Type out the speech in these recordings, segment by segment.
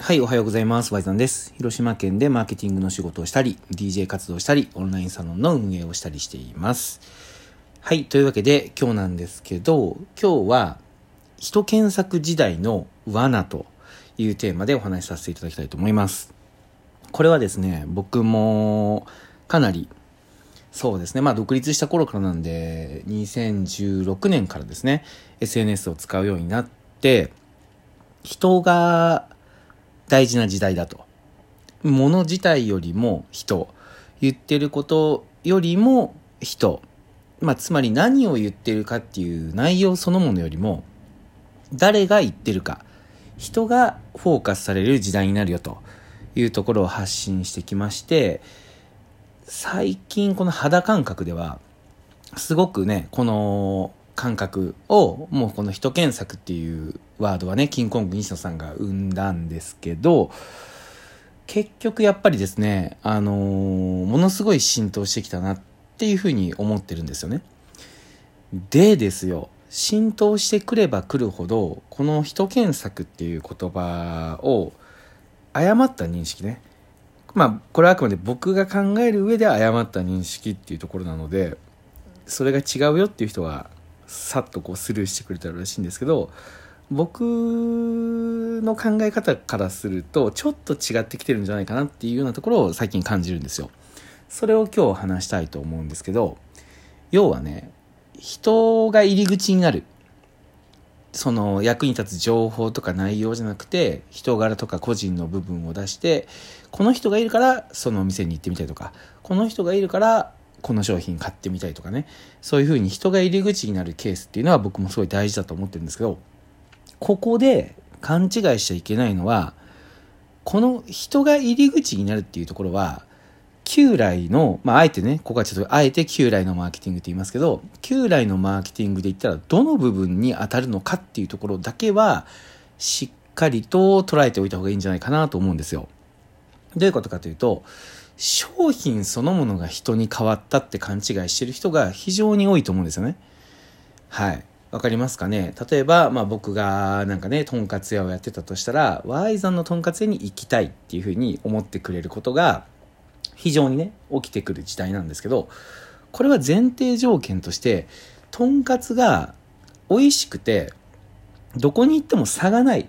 はい、おはようございます。ワイザンです。広島県でマーケティングの仕事をしたり、DJ 活動したり、オンラインサロンの運営をしたりしています。はい、というわけで今日なんですけど、今日は人検索時代の罠というテーマでお話しさせていただきたいと思います。これはですね、僕もかなりそうですね。まあ、独立した頃からなんで、2016年からですね、SNS を使うようになって、人が大事な時代だと。物自体よりも人。言ってることよりも人。まあ、つまり何を言ってるかっていう内容そのものよりも、誰が言ってるか。人がフォーカスされる時代になるよというところを発信してきまして、最近この肌感覚では、すごくね、この感覚を、もうこの人検索っていうワードはね、キンコング西野さんが生んだんですけど、結局やっぱりですね、あのー、ものすごい浸透してきたなっていうふうに思ってるんですよね。でですよ、浸透してくればくるほど、この人検索っていう言葉を誤った認識ね。まあ、これはあくまで僕が考える上で誤った認識っていうところなので、それが違うよっていう人はさっとこうスルーしてくれたらしいんですけど僕の考え方からするとちょっと違ってきてるんじゃないかなっていうようなところを最近感じるんですよ。それを今日話したいと思うんですけど要はね人が入り口になるその役に立つ情報とか内容じゃなくて人柄とか個人の部分を出してこの人がいるからそのお店に行ってみたいとかこの人がいるからこの商品買ってみたいとかね、そういうふうに人が入り口になるケースっていうのは僕もすごい大事だと思ってるんですけど、ここで勘違いしちゃいけないのは、この人が入り口になるっていうところは、旧来の、まあ、あえてね、ここはちょっとあえて旧来のマーケティングって言いますけど、旧来のマーケティングで言ったらどの部分に当たるのかっていうところだけは、しっかりと捉えておいた方がいいんじゃないかなと思うんですよ。どういうことかというと、商品そのものが人に変わったって勘違いしてる人が非常に多いと思うんですよね。はい。わかりますかね？例えば、まあ僕がなんかね、とんかつ屋をやってたとしたら、Y さんのとんかつ屋に行きたいっていうふうに思ってくれることが、非常にね、起きてくる時代なんですけど、これは前提条件として、とんかつが美味しくて、どこに行っても差がない。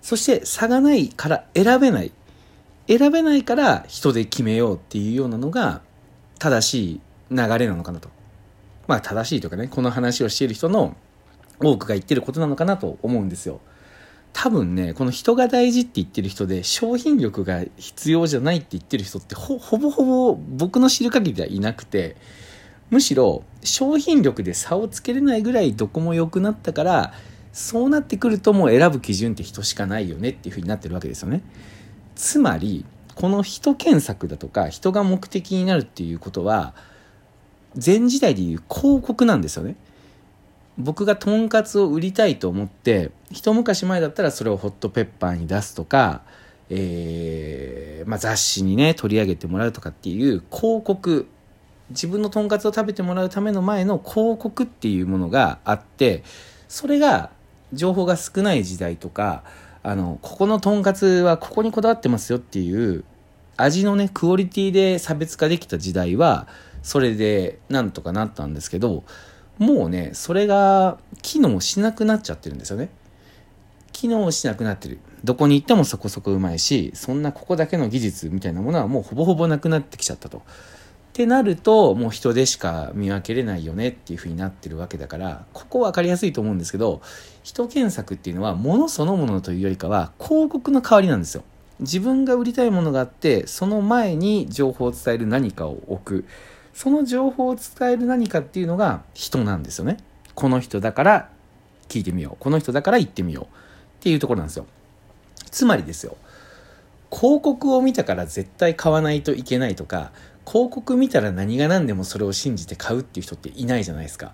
そして差がないから選べない。選べないから人で決めようっていうようなのが正しい流れなのかなと。まあ正しいというかね、この話をしている人の多くが言ってることなのかなと思うんですよ。多分ね、この人が大事って言ってる人で商品力が必要じゃないって言ってる人ってほぼほぼ僕の知る限りではいなくて、むしろ商品力で差をつけれないぐらいどこも良くなったから、そうなってくるともう選ぶ基準って人しかないよねっていうふうになってるわけですよね。つまりこの人検索だとか人が目的になるっていうことは前時代でいう広告なんですよね。僕がとんかつを売りたいと思って一昔前だったらそれをホットペッパーに出すとか、えーまあ、雑誌にね取り上げてもらうとかっていう広告自分のとんかつを食べてもらうための前の広告っていうものがあってそれが情報が少ない時代とかあの、ここのとんかつはここにこだわってますよっていう味のね、クオリティで差別化できた時代は、それでなんとかなったんですけど、もうね、それが機能しなくなっちゃってるんですよね。機能しなくなってる。どこに行ってもそこそこうまいし、そんなここだけの技術みたいなものはもうほぼほぼなくなってきちゃったと。ってなると、もう人でしか見分けれないよねっていう風になってるわけだから、ここ分かりやすいと思うんですけど、人検索っていうのは物そのものというよりかは広告の代わりなんですよ。自分が売りたいものがあって、その前に情報を伝える何かを置く。その情報を伝える何かっていうのが人なんですよね。この人だから聞いてみよう。この人だから言ってみよう。っていうところなんですよ。つまりですよ。広告を見たから絶対買わないといけないとか、広告見たら何が何でもそれを信じて買うっていう人っていないじゃないですか。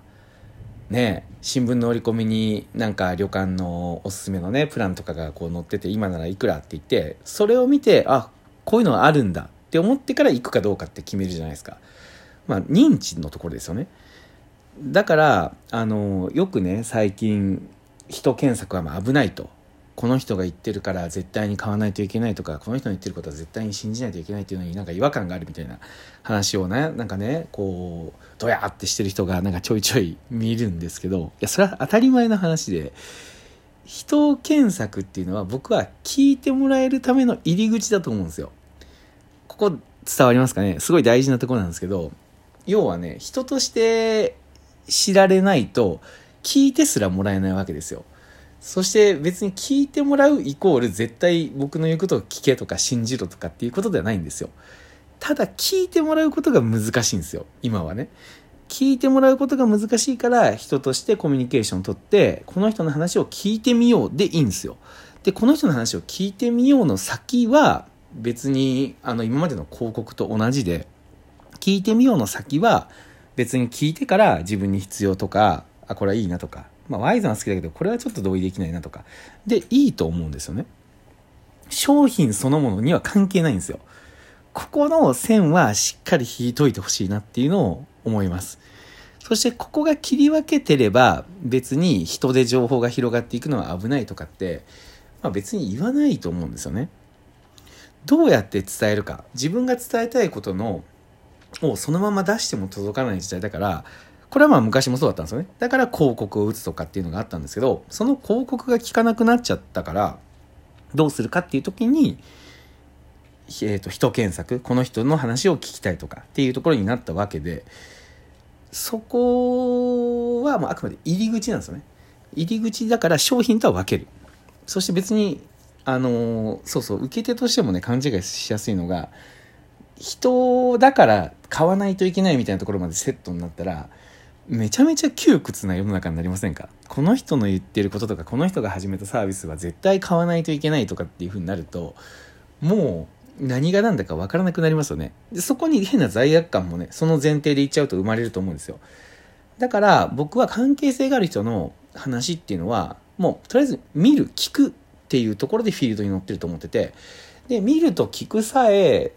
ね新聞の折り込みになんか旅館のおすすめのねプランとかがこう載ってて今ならいくらって言ってそれを見てあこういうのがあるんだって思ってから行くかどうかって決めるじゃないですか。まあ認知のところですよね。だからあのよくね最近人検索はまあ危ないとこの人が言ってるから絶対に買わないといけないとかこの人の言ってることは絶対に信じないといけないっていうのになんか違和感があるみたいな話をねなんかねこうドヤってしてる人がなんかちょいちょい見るんですけどいやそれは当たり前の話で人検索っていうのは僕は聞いてもらえるための入り口だと思うんですよ。ここ伝わりますかね？すごい大事なとこなんですけど要はね人として知られないと聞いてすらもらえないわけですよ。そして別に聞いてもらうイコール絶対僕の言うことを聞けとか信じろとかっていうことではないんですよ。ただ聞いてもらうことが難しいんですよ。今はね。聞いてもらうことが難しいから人としてコミュニケーションをとってこの人の話を聞いてみようでいいんですよ。で、この人の話を聞いてみようの先は別にあの今までの広告と同じで聞いてみようの先は別に聞いてから自分に必要とかあこれはいいなとかまあワイズは好きだけどこれはちょっと同意できないなとか。でいいと思うんですよね。商品そのものには関係ないんですよ。ここの線はしっかり引いといてほしいなっていうのを思います。そしてここが切り分けてれば別に人で情報が広がっていくのは危ないとかって、まあ、別に言わないと思うんですよね。どうやって伝えるか。自分が伝えたいことのをそのまま出しても届かない時代だからこれはまあ昔もそうだったんですよね。だから広告を打つとかっていうのがあったんですけどその広告が効かなくなっちゃったからどうするかっていう時にえーと、人検索この人の話を聞きたいとかっていうところになったわけでそこはもうあくまで入り口なんですよね。入り口だから商品とは分ける。そして別にあのそうそう受け手としてもね勘違いしやすいのが人だから買わないといけないみたいなところまでセットになったらめちゃめちゃ窮屈な世の中になりませんか？この人の言ってることとかこの人が始めたサービスは絶対買わないといけないとかっていう風になるともう何が何だか分からなくなりますよね。でそこに変な罪悪感もねその前提で言っちゃうと生まれると思うんですよ。だから僕は関係性がある人の話っていうのはもうとりあえず見る聞くっていうところでフィールドに乗ってると思ってて、で、見ると聞くさえ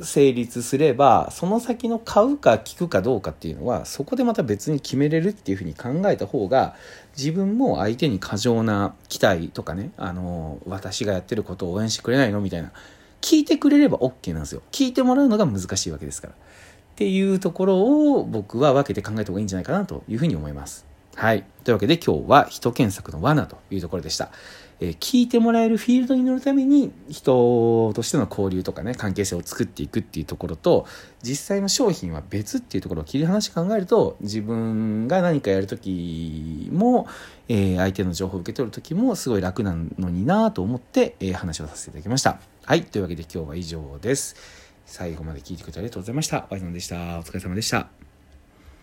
成立すれば、その先の買うか聞くかどうかっていうのは、そこでまた別に決めれるっていうふうに考えた方が、自分も相手に過剰な期待とかね、あの、私がやってることを応援してくれないの？みたいな、聞いてくれれば OK なんですよ。聞いてもらうのが難しいわけですから。っていうところを僕は分けて考えた方がいいんじゃないかなというふうに思います。はい。というわけで今日は人検索の罠というところでした。えー、聞いてもらえるフィールドに乗るために人としての交流とかね関係性を作っていくっていうところと実際の商品は別っていうところを切り離して考えると自分が何かやる時も、えー、相手の情報を受け取る時もすごい楽なのになと思って、えー、話をさせていただきました。はい。というわけで今日は以上です。最後まで聞いてくれてありがとうございました。ワイさんでしたお疲れ様でした。